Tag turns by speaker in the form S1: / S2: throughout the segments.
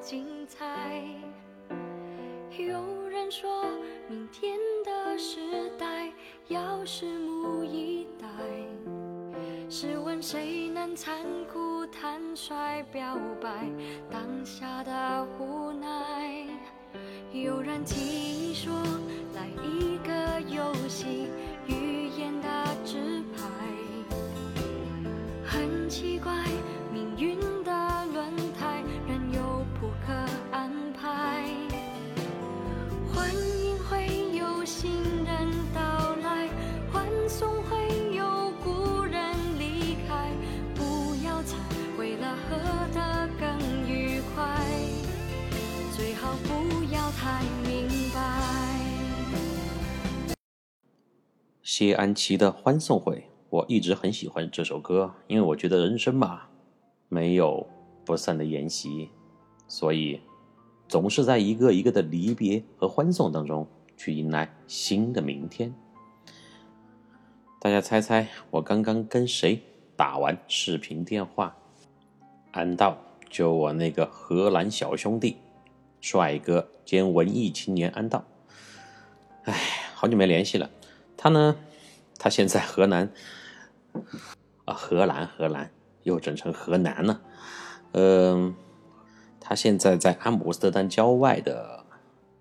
S1: 精彩，有人说明天的时代要拭目以待。试问谁能残酷坦率表白当下的无奈？有人提议说，来一
S2: 谢安琪的《欢送会》，我一直很喜欢这首歌，因为我觉得人生嘛，没有不散的筵席，所以总是在一个一个的离别和欢送当中去迎来新的明天。大家猜猜，我刚刚跟谁打完视频电话？安道，就我那个荷兰小兄弟，帅哥兼文艺青年安道。哎，好久没联系了。他呢，他现在河南啊，荷兰，荷兰又整成河南了。嗯，他现在在阿姆斯特丹郊外的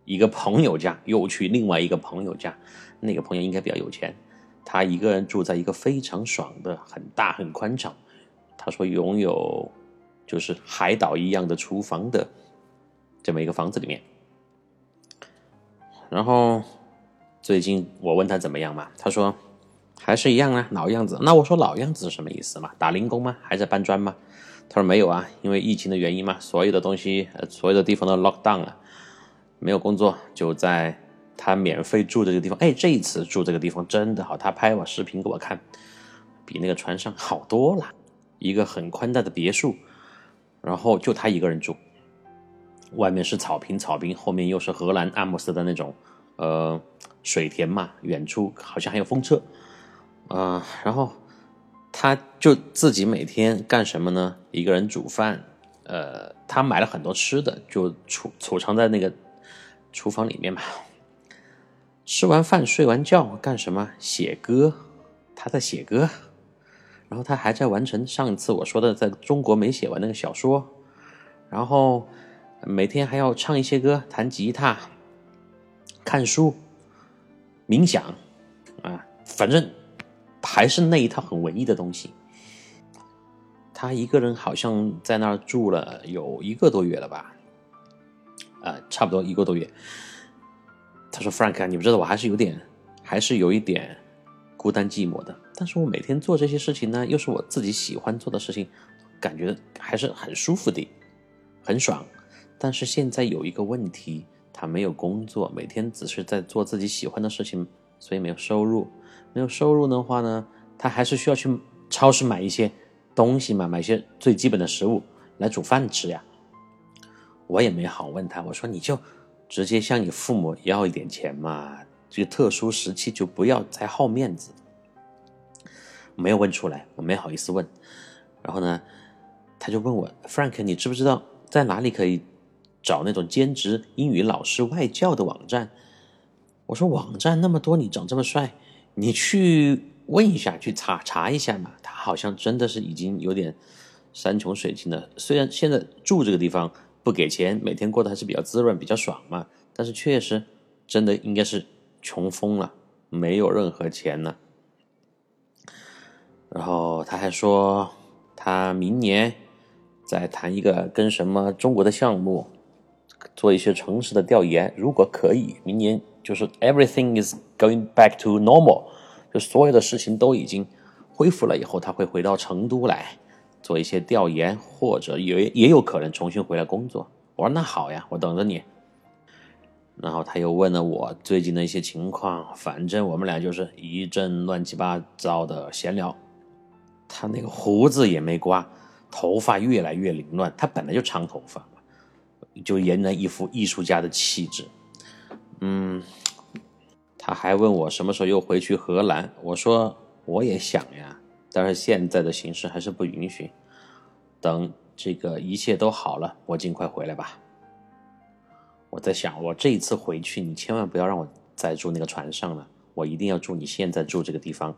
S2: 一个朋友家，又去另外一个朋友家。那个朋友应该比较有钱，他一个人住在一个非常爽的、很大、很宽敞。他说拥有就是海岛一样的厨房的这么一个房子里面。然后最近我问他怎么样嘛，他说还是一样啊，老样子。那我说老样子是什么意思嘛？打零工吗？还在搬砖吗？他说没有啊，因为疫情的原因嘛，所有的东西，呃所有的地方都 lock down 了，没有工作，就在他免费住的这个地方。哎，这一次住这个地方真的好，他拍我视频给我看，比那个船上好多了。一个很宽大的别墅，然后就他一个人住，外面是草坪，草坪后面又是荷兰阿姆斯的那种，呃，水田嘛，远处好像还有风车，啊、然后他就自己每天干什么呢？一个人煮饭，呃，他买了很多吃的，就储储藏在那个厨房里面嘛。吃完饭睡完觉干什么？写歌，他在写歌。然后他还在完成上一次我说的在中国没写完那个小说，然后每天还要唱一些歌、弹吉他、看书、冥想，啊，反正还是那一套很文艺的东西。他一个人好像在那儿住了有一个多月了吧，啊，差不多一个多月。他说：“Frank，你不知道，我还是有点，还是有一点孤单寂寞的。但是我每天做这些事情呢，又是我自己喜欢做的事情，感觉还是很舒服的，很爽。但是现在有一个问题，他没有工作，每天只是在做自己喜欢的事情，所以没有收入。没有收入的话呢，他还是需要去超市买一些东西嘛，买一些最基本的食物来煮饭吃呀。我也没好问他，我说你就直接向你父母要一点钱嘛，这个特殊时期就不要再好面子。没有问出来，我没好意思问。然后呢，他就问我，Frank，你知不知道在哪里可以找那种兼职英语老师外教的网站？我说网站那么多，你长这么帅，你去问一下，去查查一下嘛。他好像真的是已经有点山穷水尽了。虽然现在住这个地方不给钱，每天过得还是比较滋润、比较爽嘛，但是确实真的应该是穷疯了，没有任何钱了。然后他还说，他明年再谈一个跟什么中国的项目，做一些城市的调研。如果可以，明年就是 everything is going back to normal，就所有的事情都已经恢复了以后，他会回到成都来做一些调研，或者也也有可能重新回来工作。我说那好呀，我等着你。然后他又问了我最近的一些情况，反正我们俩就是一阵乱七八糟的闲聊。他那个胡子也没刮，头发越来越凌乱。他本来就长头发，就俨然一副艺术家的气质。嗯，他还问我什么时候又回去荷兰，我说我也想呀，但是现在的形势还是不允许。等这个一切都好了，我尽快回来吧。我在想，我这一次回去，你千万不要让我再住那个船上了，我一定要住你现在住这个地方。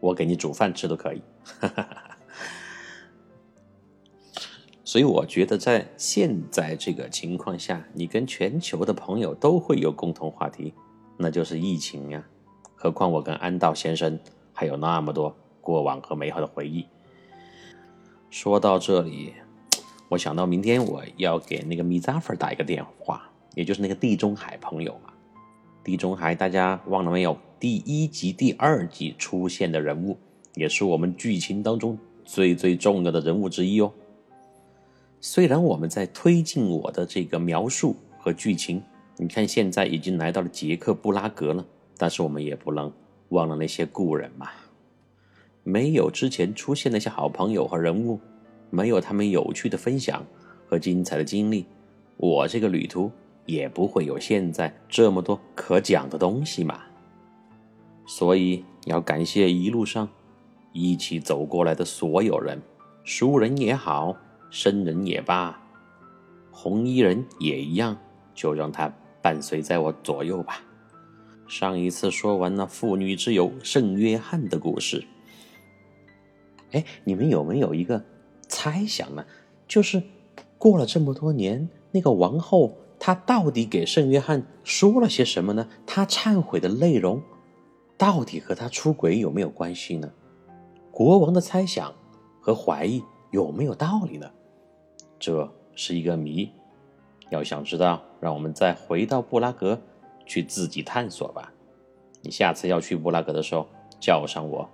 S2: 我给你煮饭吃都可以。所以我觉得，在现在这个情况下，你跟全球的朋友都会有共同话题，那就是疫情呀。何况我跟安道先生还有那么多过往和美好的回忆。说到这里，我想到明天我要给那个米扎弗打一个电话，也就是那个地中海朋友嘛。地中海大家忘了没有？第一集、第二集出现的人物，也是我们剧情当中最最重要的人物之一哦。虽然我们在推进我的这个描述和剧情，你看现在已经来到了捷克布拉格了，但是我们也不能忘了那些故人嘛。没有之前出现那些好朋友和人物，没有他们有趣的分享和精彩的经历，我这个旅途也不会有现在这么多可讲的东西嘛。所以要感谢一路上一起走过来的所有人，熟人也好。生人也罢，红衣人也一样，就让他伴随在我左右吧。上一次说完了妇女之友圣约翰的故事，哎，你们有没有一个猜想呢？就是过了这么多年，那个王后她到底给圣约翰说了些什么呢？她忏悔的内容到底和她出轨有没有关系呢？国王的猜想和怀疑有没有道理呢？这是一个谜，要想知道，让我们再回到布拉格去自己探索吧。你下次要去布拉格的时候叫上我。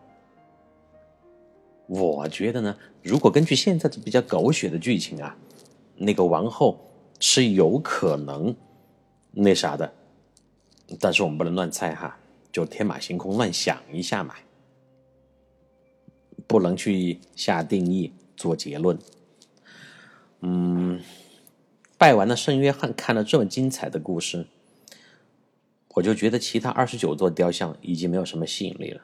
S2: 我觉得呢，如果根据现在的比较狗血的剧情啊，那个王后是有可能那啥的，但是我们不能乱猜哈，就天马行空乱想一下嘛，不能去下定义做结论。嗯，拜完了圣约翰，看了这么精彩的故事，我就觉得其他二十九座雕像已经没有什么吸引力了，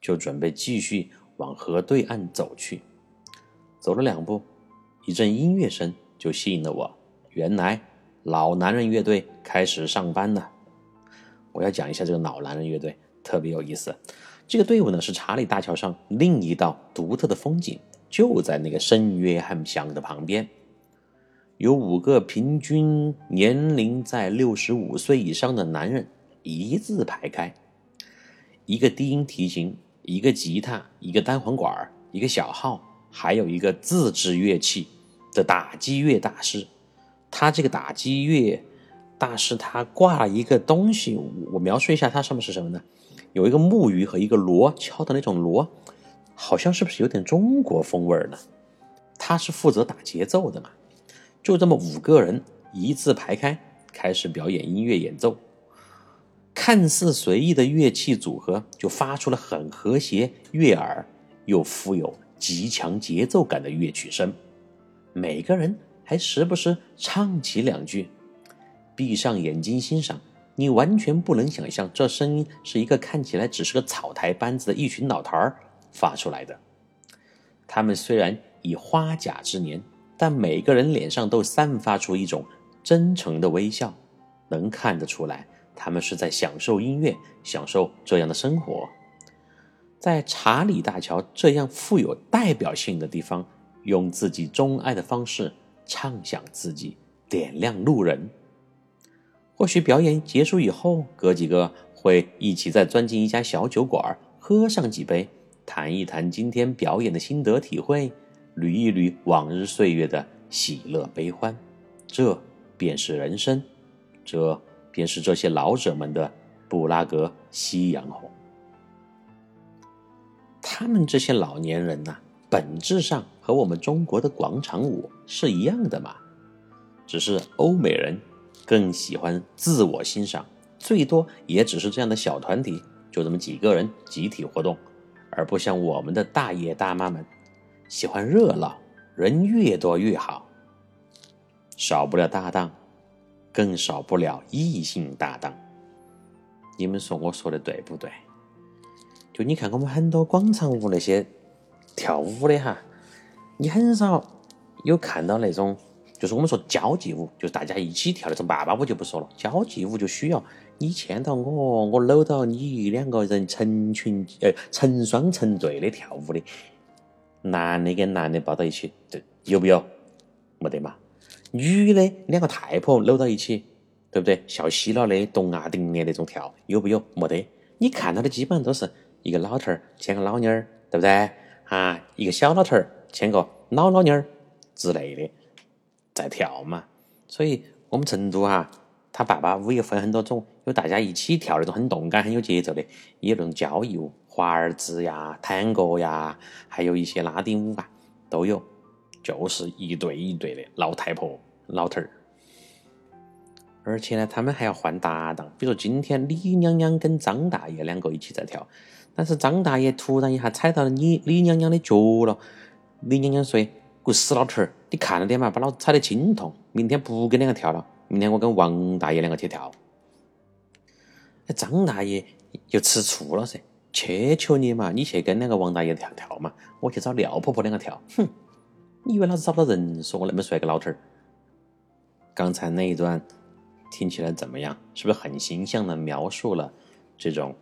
S2: 就准备继续往河对岸走去。走了两步，一阵音乐声就吸引了我。原来老男人乐队开始上班了。我要讲一下这个老男人乐队，特别有意思。这个队伍呢是查理大桥上另一道独特的风景。就在那个圣约翰像的旁边，有五个平均年龄在六十五岁以上的男人一字排开，一个低音提琴，一个吉他，一个单簧管，一个小号，还有一个自制乐器的打击乐大师。他这个打击乐大师，他挂了一个东西，我描述一下，它上面是什么呢？有一个木鱼和一个锣敲的那种锣。好像是不是有点中国风味呢？他是负责打节奏的嘛？就这么五个人一字排开，开始表演音乐演奏。看似随意的乐器组合，就发出了很和谐、悦耳又富有极强节奏感的乐曲声。每个人还时不时唱起两句。闭上眼睛欣赏，你完全不能想象这声音是一个看起来只是个草台班子的一群老头儿。发出来的，他们虽然已花甲之年，但每个人脸上都散发出一种真诚的微笑，能看得出来，他们是在享受音乐，享受这样的生活。在查理大桥这样富有代表性的地方，用自己钟爱的方式唱响自己，点亮路人。或许表演结束以后，哥几个会一起再钻进一家小酒馆，喝上几杯。谈一谈今天表演的心得体会，捋一捋往日岁月的喜乐悲欢，这便是人生，这便是这些老者们的布拉格夕阳红。他们这些老年人呐，本质上和我们中国的广场舞是一样的嘛，只是欧美人更喜欢自我欣赏，最多也只是这样的小团体，就这么几个人集体活动。而不像我们的大爷大妈们，喜欢热闹，人越多越好。少不了搭档，更少不了异性搭档。你们说我说的对不对？就你看我们很多广场舞那些跳舞的哈，你很少有看到那种，就是我们说交际舞，就是大家一起跳那种爸爸舞就不说了，交际舞就需要你牵到我，我搂到你，两个人成群呃成双成对的跳舞的，男的跟男的抱到一起，对，有不有？没得嘛。女的两个太婆搂到一起，对不对？笑嘻了的，咚啊叮的那种跳，有不有？没得。你看到的基本上都是一个老头儿牵个老妞儿，对不对？啊，一个小老头儿牵个老老妞儿之类的在跳嘛。所以，我们成都哈，他爸爸舞也分很多种，有大家一起跳那种很动感、很有节奏的，也有那种交谊舞，华尔兹呀、探戈呀，还有一些拉丁舞啊，都有。就是一对一对的老太婆、老头儿，而且呢，他们还要换搭档。比如说，今天李娘娘跟张大爷两个一起在跳，但是张大爷突然一下踩到了李李娘娘的脚了。李娘娘说：“个死老头儿，你看着点嘛，把老子踩得心痛。明天不跟两个跳了，明天我跟王大爷两个去跳。”那张大爷又吃醋了噻，求求你嘛，你去跟那个王大爷跳跳嘛，我去找廖婆婆两个跳。哼！你以为老子找不到人？说我那么帅个老头儿？刚才那一段听起来怎么样？是不是很形象的描述了这种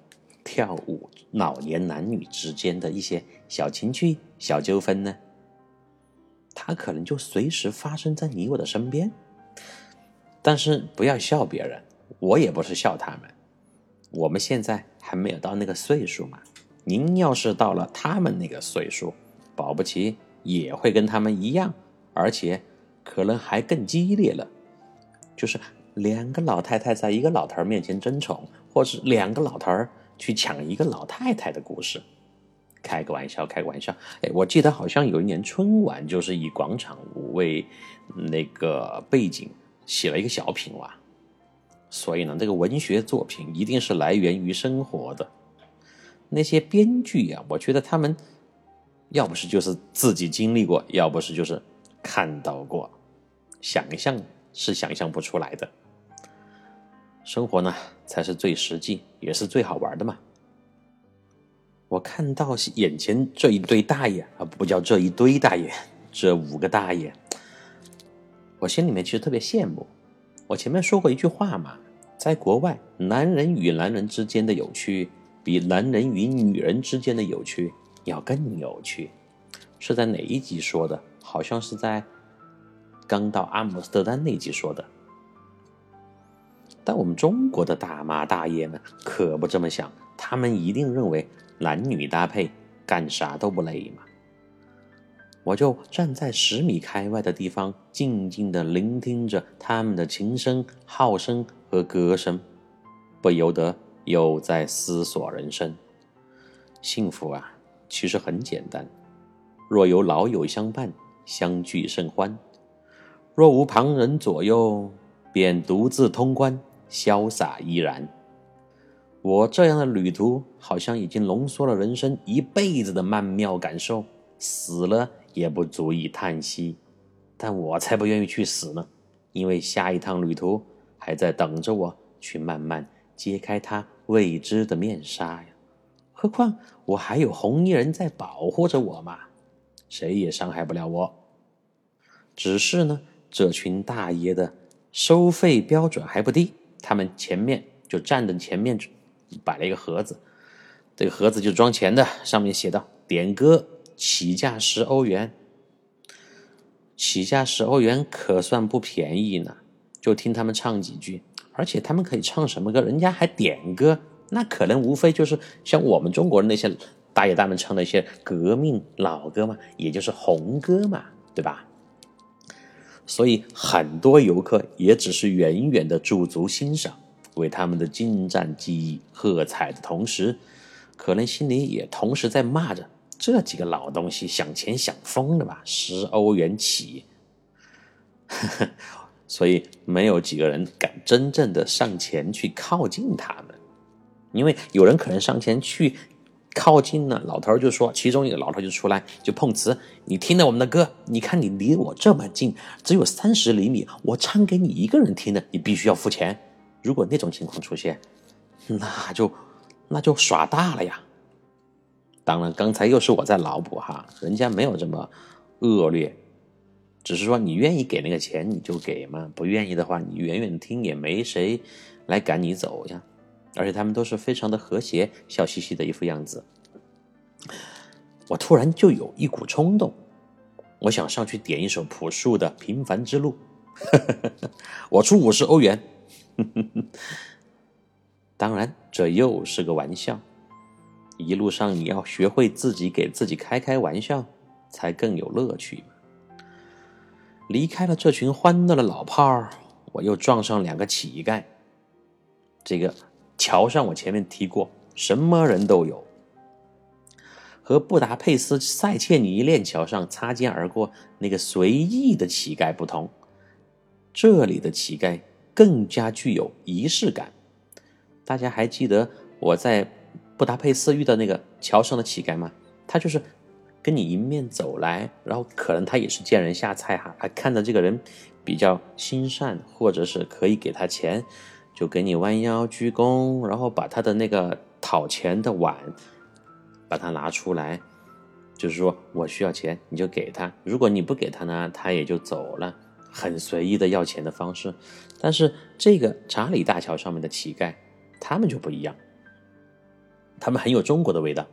S2: 跳舞老年男女之间的一些小情趣、小纠纷呢？他可能就随时发生在你我的身边。但是不要笑别人，我也不是笑他们。我们现在还没有到那个岁数嘛。您要是到了他们那个岁数，保不齐。也会跟他们一样，而且可能还更激烈了，就是两个老太太在一个老头面前争宠，或是两个老头儿去抢一个老太太的故事。开个玩笑，开个玩笑。哎，我记得好像有一年春晚就是以广场舞为那个背景写了一个小品哇。所以呢，这个文学作品一定是来源于生活的。那些编剧呀，我觉得他们。要不是就是自己经历过，要不是就是看到过，想象是想象不出来的。生活呢，才是最实际，也是最好玩的嘛。我看到眼前这一堆大爷啊，不叫这一堆大爷，这五个大爷，我心里面其实特别羡慕。我前面说过一句话嘛，在国外，男人与男人之间的有趣，比男人与女人之间的有趣。要更有趣，是在哪一集说的？好像是在刚到阿姆斯特丹那集说的。但我们中国的大妈大爷们可不这么想，他们一定认为男女搭配干啥都不累嘛。我就站在十米开外的地方，静静的聆听着他们的琴声、号声和歌声，不由得又在思索人生，幸福啊！其实很简单，若有老友相伴，相聚甚欢；若无旁人左右，便独自通关，潇洒依然。我这样的旅途，好像已经浓缩了人生一辈子的曼妙感受，死了也不足以叹息。但我才不愿意去死呢，因为下一趟旅途还在等着我去慢慢揭开它未知的面纱呀。何况我还有红衣人在保护着我嘛，谁也伤害不了我。只是呢，这群大爷的收费标准还不低，他们前面就站着前面摆了一个盒子，这个盒子就装钱的，上面写道：“点歌起价十欧元。”起价十欧元可算不便宜呢，就听他们唱几句，而且他们可以唱什么歌？人家还点歌。那可能无非就是像我们中国人那些大爷大们唱的一些革命老歌嘛，也就是红歌嘛，对吧？所以很多游客也只是远远的驻足欣赏，为他们的精湛技艺喝彩的同时，可能心里也同时在骂着这几个老东西想钱想疯了吧？十欧元起，所以没有几个人敢真正的上前去靠近他们。因为有人可能上前去靠近了，老头就说，其中一个老头就出来就碰瓷，你听了我们的歌，你看你离我这么近，只有三十厘米，我唱给你一个人听的，你必须要付钱。如果那种情况出现，那就那就耍大了呀。当然，刚才又是我在脑补哈，人家没有这么恶劣，只是说你愿意给那个钱你就给嘛，不愿意的话你远远听也没谁来赶你走呀。而且他们都是非常的和谐，笑嘻嘻的一副样子。我突然就有一股冲动，我想上去点一首朴树的《平凡之路》，我出五十欧元。当然，这又是个玩笑。一路上你要学会自己给自己开开玩笑，才更有乐趣。离开了这群欢乐的老炮儿，我又撞上两个乞丐。这个。桥上，我前面提过，什么人都有。和布达佩斯塞切尼链桥上擦肩而过那个随意的乞丐不同，这里的乞丐更加具有仪式感。大家还记得我在布达佩斯遇到那个桥上的乞丐吗？他就是跟你迎面走来，然后可能他也是见人下菜哈，他看到这个人比较心善，或者是可以给他钱。就给你弯腰鞠躬，然后把他的那个讨钱的碗，把它拿出来，就是说我需要钱，你就给他。如果你不给他呢，他也就走了，很随意的要钱的方式。但是这个查理大桥上面的乞丐，他们就不一样，他们很有中国的味道。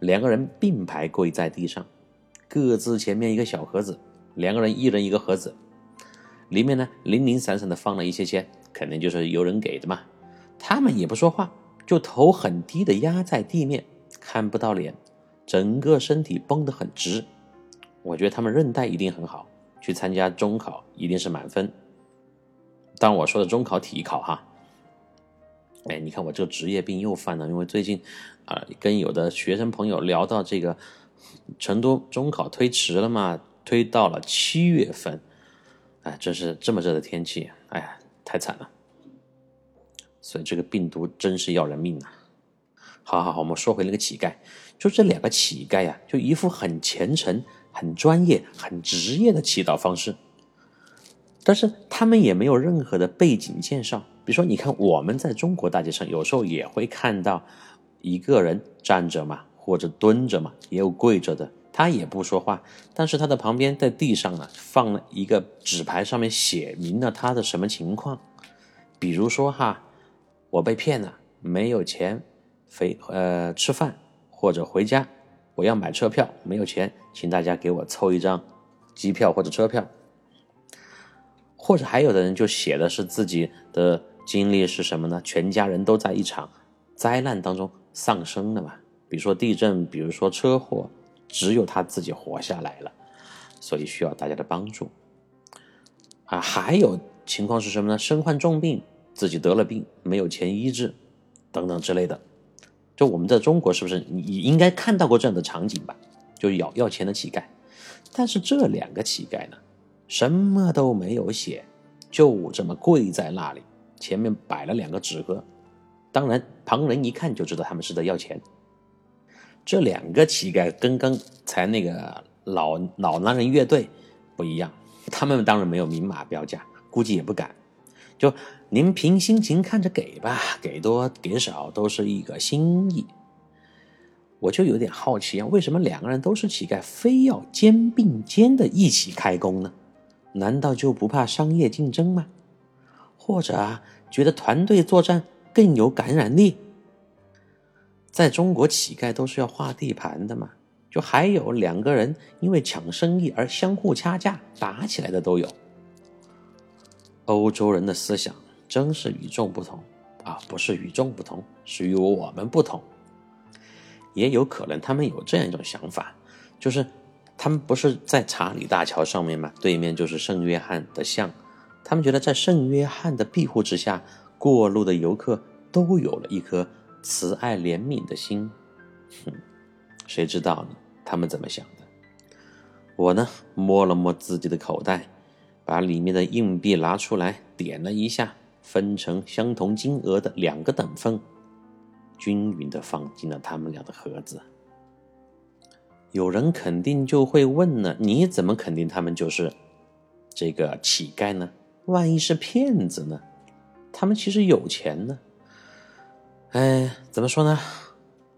S2: 两个人并排跪在地上，各自前面一个小盒子，两个人一人一个盒子，里面呢零零散散的放了一些钱。肯定就是有人给的嘛，他们也不说话，就头很低的压在地面，看不到脸，整个身体绷得很直。我觉得他们韧带一定很好，去参加中考一定是满分。当我说的中考体考哈，哎，你看我这个职业病又犯了，因为最近啊跟有的学生朋友聊到这个成都中考推迟了嘛，推到了七月份，哎，真是这么热的天气，哎呀。太惨了，所以这个病毒真是要人命呐！好好好，我们说回那个乞丐，就这两个乞丐呀，就一副很虔诚、很专业、很职业的祈祷方式，但是他们也没有任何的背景介绍。比如说，你看我们在中国大街上有时候也会看到一个人站着嘛，或者蹲着嘛，也有跪着的。他也不说话，但是他的旁边在地上呢放了一个纸牌，上面写明了他的什么情况，比如说哈，我被骗了，没有钱回呃吃饭或者回家，我要买车票，没有钱，请大家给我凑一张机票或者车票，或者还有的人就写的是自己的经历是什么呢？全家人都在一场灾难当中丧生了嘛，比如说地震，比如说车祸。只有他自己活下来了，所以需要大家的帮助。啊，还有情况是什么呢？身患重病，自己得了病，没有钱医治，等等之类的。就我们在中国，是不是你应该看到过这样的场景吧？就要要钱的乞丐。但是这两个乞丐呢，什么都没有写，就这么跪在那里，前面摆了两个纸盒。当然，旁人一看就知道他们是在要钱。这两个乞丐跟刚才那个老老男人乐队不一样，他们当然没有明码标价，估计也不敢。就您凭心情看着给吧，给多给少都是一个心意。我就有点好奇啊，为什么两个人都是乞丐，非要肩并肩的一起开工呢？难道就不怕商业竞争吗？或者啊，觉得团队作战更有感染力？在中国，乞丐都是要划地盘的嘛，就还有两个人因为抢生意而相互掐架打起来的都有。欧洲人的思想真是与众不同啊，不是与众不同，是与我们不同。也有可能他们有这样一种想法，就是他们不是在查理大桥上面嘛，对面就是圣约翰的像，他们觉得在圣约翰的庇护之下，过路的游客都有了一颗。慈爱怜悯的心，哼，谁知道呢？他们怎么想的？我呢，摸了摸自己的口袋，把里面的硬币拿出来，点了一下，分成相同金额的两个等份。均匀的放进了他们俩的盒子。有人肯定就会问了：你怎么肯定他们就是这个乞丐呢？万一是骗子呢？他们其实有钱呢。哎，怎么说呢？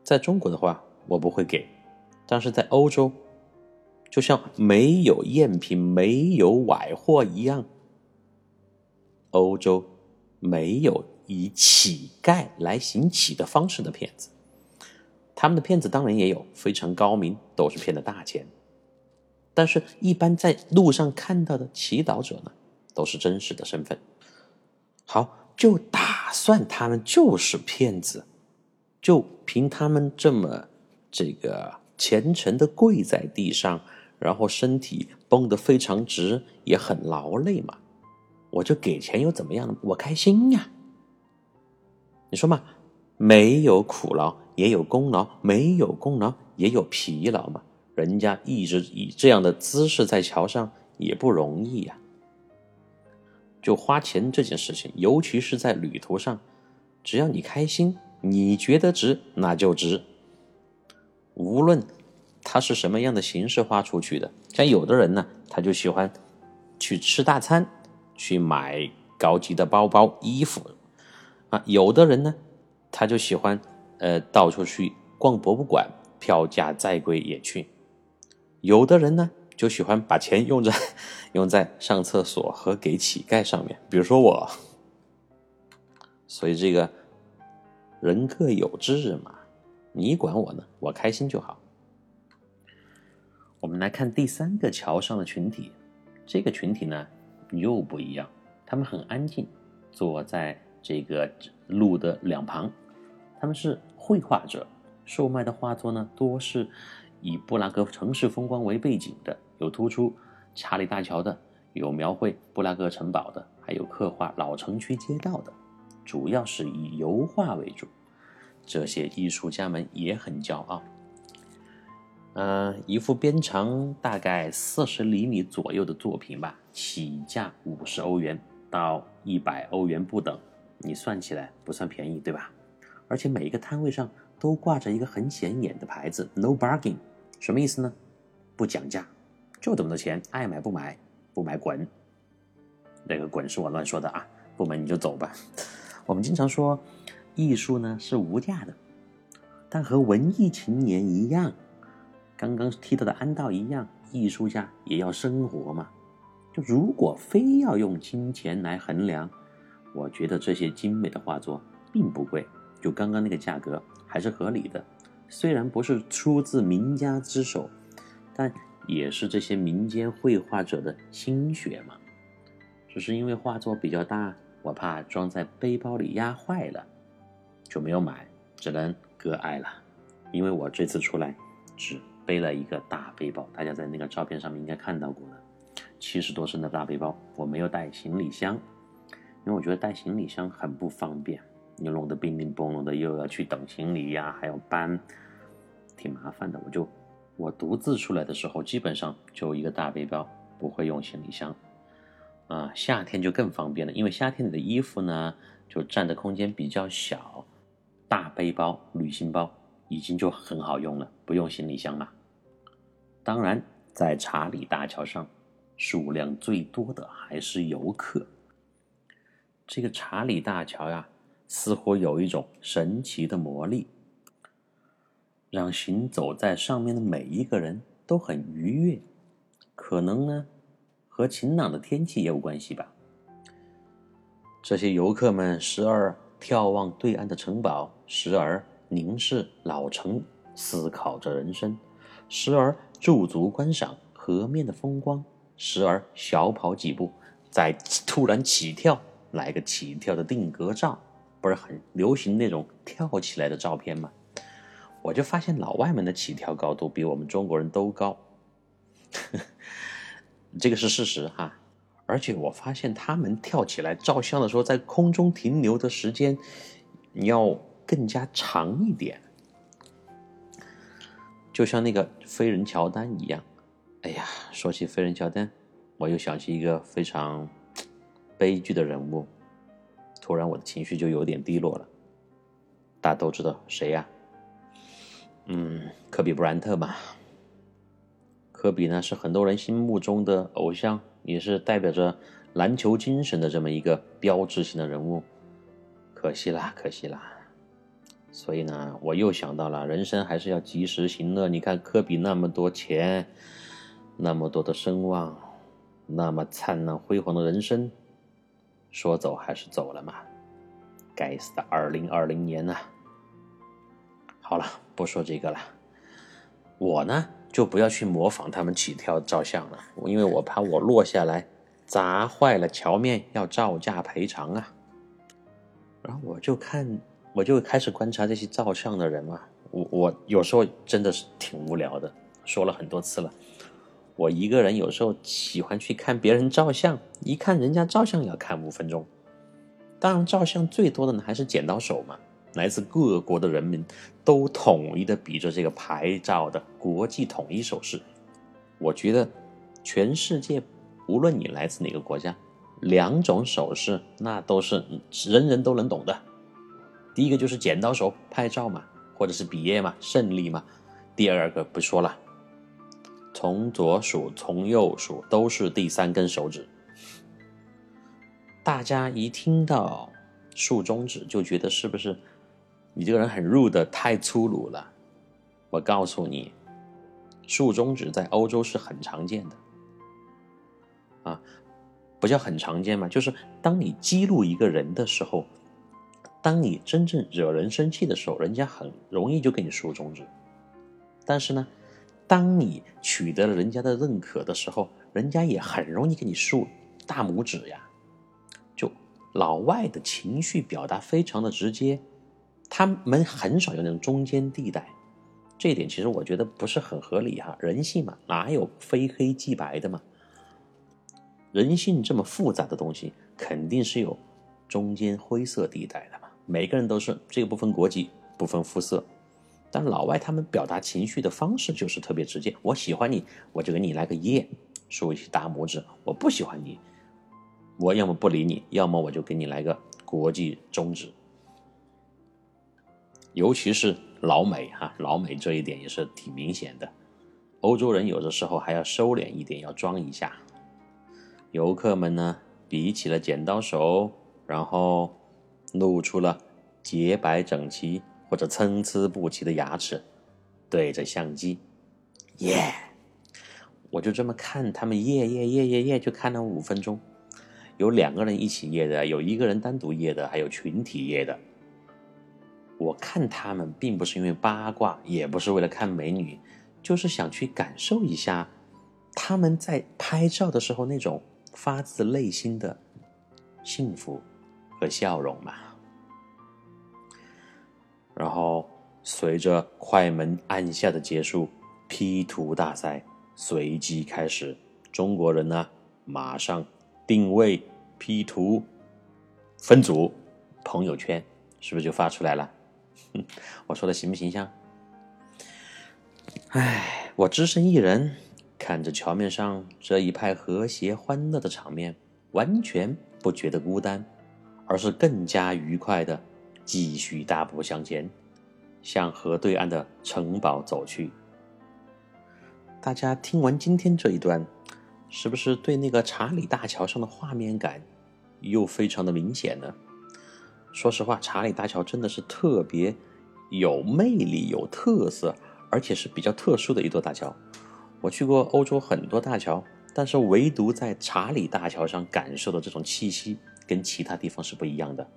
S2: 在中国的话，我不会给；但是在欧洲，就像没有赝品、没有崴货一样，欧洲没有以乞丐来行乞的方式的骗子。他们的骗子当然也有，非常高明，都是骗的大钱。但是，一般在路上看到的乞讨者呢，都是真实的身份。好，就打算他们就是骗子，就凭他们这么这个虔诚的跪在地上，然后身体绷得非常直，也很劳累嘛，我就给钱又怎么样呢？我开心呀。你说嘛，没有苦劳。也有功劳，没有功劳也有疲劳嘛。人家一直以这样的姿势在桥上也不容易呀。就花钱这件事情，尤其是在旅途上，只要你开心，你觉得值，那就值。无论它是什么样的形式花出去的，像有的人呢，他就喜欢去吃大餐，去买高级的包包、衣服啊；有的人呢，他就喜欢。呃，到处去逛博物馆，票价再贵也去。有的人呢，就喜欢把钱用在用在上厕所和给乞丐上面，比如说我。所以这个人各有志嘛，你管我呢？我开心就好。我们来看第三个桥上的群体，这个群体呢又不一样，他们很安静，坐在这个路的两旁。他们是绘画者，售卖的画作呢，多是以布拉格城市风光为背景的，有突出查理大桥的，有描绘布拉格城堡的，还有刻画老城区街道的，主要是以油画为主。这些艺术家们也很骄傲。嗯，一幅边长大概四十厘米左右的作品吧，起价五十欧元到一百欧元不等，你算起来不算便宜，对吧？而且每一个摊位上都挂着一个很显眼的牌子，No bargain，什么意思呢？不讲价，就这么多钱，爱买不买，不买滚。那个滚是我乱说的啊，不买你就走吧。我们经常说，艺术呢是无价的，但和文艺青年一样，刚刚提到的安道一样，艺术家也要生活嘛。就如果非要用金钱来衡量，我觉得这些精美的画作并不贵。就刚刚那个价格还是合理的，虽然不是出自名家之手，但也是这些民间绘画者的心血嘛。只是因为画作比较大，我怕装在背包里压坏了，就没有买，只能割爱了。因为我这次出来只背了一个大背包，大家在那个照片上面应该看到过的，七十多升的大背包，我没有带行李箱，因为我觉得带行李箱很不方便。你弄得冰冰崩隆的，又要去等行李呀，还要搬，挺麻烦的。我就我独自出来的时候，基本上就一个大背包，不会用行李箱。啊，夏天就更方便了，因为夏天你的衣服呢，就占的空间比较小，大背包、旅行包已经就很好用了，不用行李箱了。当然，在查理大桥上，数量最多的还是游客。这个查理大桥呀。似乎有一种神奇的魔力，让行走在上面的每一个人都很愉悦。可能呢，和晴朗的天气也有关系吧。这些游客们时而眺望对岸的城堡，时而凝视老城，思考着人生；时而驻足观赏河面的风光，时而小跑几步，再突然起跳，来个起跳的定格照。不是很流行那种跳起来的照片吗？我就发现老外们的起跳高度比我们中国人都高，这个是事实哈。而且我发现他们跳起来照相的时候，在空中停留的时间要更加长一点，就像那个飞人乔丹一样。哎呀，说起飞人乔丹，我又想起一个非常悲剧的人物。突然，我的情绪就有点低落了。大家都知道谁呀？嗯，科比布莱恩特吧。科比呢是很多人心目中的偶像，也是代表着篮球精神的这么一个标志性的人物。可惜啦，可惜啦。所以呢，我又想到了，人生还是要及时行乐。你看科比那么多钱，那么多的声望，那么灿烂辉煌的人生，说走还是走了嘛？该死的二零二零年呐！好了，不说这个了。我呢，就不要去模仿他们起跳照相了，因为我怕我落下来砸坏了桥面，要照价赔偿啊。然后我就看。我就开始观察这些照相的人嘛，我我有时候真的是挺无聊的，说了很多次了。我一个人有时候喜欢去看别人照相，一看人家照相要看五分钟。当然，照相最多的呢还是剪刀手嘛，来自各国的人民都统一的比着这个牌照的国际统一手势。我觉得全世界无论你来自哪个国家，两种手势那都是人人都能懂的。第一个就是剪刀手拍照嘛，或者是比耶嘛，胜利嘛。第二个不说了，从左数从右数都是第三根手指。大家一听到竖中指就觉得是不是你这个人很 rude 太粗鲁了？我告诉你，竖中指在欧洲是很常见的。啊，不叫很常见嘛，就是当你激怒一个人的时候。当你真正惹人生气的时候，人家很容易就给你竖中指。但是呢，当你取得了人家的认可的时候，人家也很容易给你竖大拇指呀。就老外的情绪表达非常的直接，他们很少有那种中间地带。这一点其实我觉得不是很合理哈，人性嘛，哪有非黑即白的嘛？人性这么复杂的东西，肯定是有中间灰色地带的嘛。每个人都是这个不分国籍、不分肤色，但老外他们表达情绪的方式就是特别直接。我喜欢你，我就给你来个耶，竖起大拇指；我不喜欢你，我要么不理你，要么我就给你来个国际中指。尤其是老美哈，老美这一点也是挺明显的。欧洲人有的时候还要收敛一点，要装一下。游客们呢，比起了剪刀手，然后。露出了洁白整齐或者参差不齐的牙齿，对着相机，耶！我就这么看他们耶耶耶耶耶，就看了五分钟。有两个人一起耶的，有一个人单独耶的，还有群体耶的。我看他们并不是因为八卦，也不是为了看美女，就是想去感受一下他们在拍照的时候那种发自内心的幸福和笑容嘛。然后，随着快门按下的结束，P 图大赛随即开始。中国人呢，马上定位 P 图，分组，朋友圈是不是就发出来了？我说的形不形象？唉，我只身一人看着桥面上这一派和谐欢乐的场面，完全不觉得孤单，而是更加愉快的。继续大步向前，向河对岸的城堡走去。大家听完今天这一段，是不是对那个查理大桥上的画面感又非常的明显呢？说实话，查理大桥真的是特别有魅力、有特色，而且是比较特殊的一座大桥。我去过欧洲很多大桥，但是唯独在查理大桥上感受的这种气息，跟其他地方是不一样的。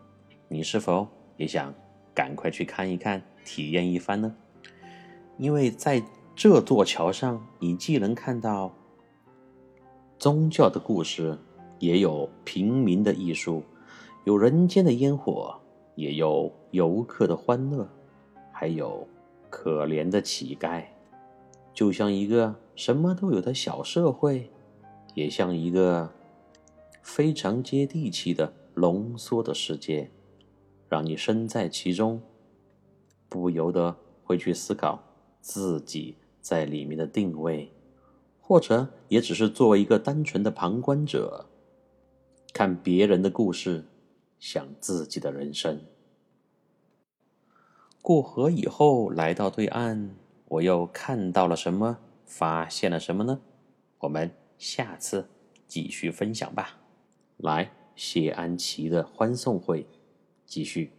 S2: 你是否？也想赶快去看一看，体验一番呢。因为在这座桥上，你既能看到宗教的故事，也有平民的艺术，有人间的烟火，也有游客的欢乐，还有可怜的乞丐，就像一个什么都有的小社会，也像一个非常接地气的浓缩的世界。让你身在其中，不由得会去思考自己在里面的定位，或者也只是作为一个单纯的旁观者，看别人的故事，想自己的人生。过河以后来到对岸，我又看到了什么？发现了什么呢？我们下次继续分享吧。来，谢安琪的欢送会继续。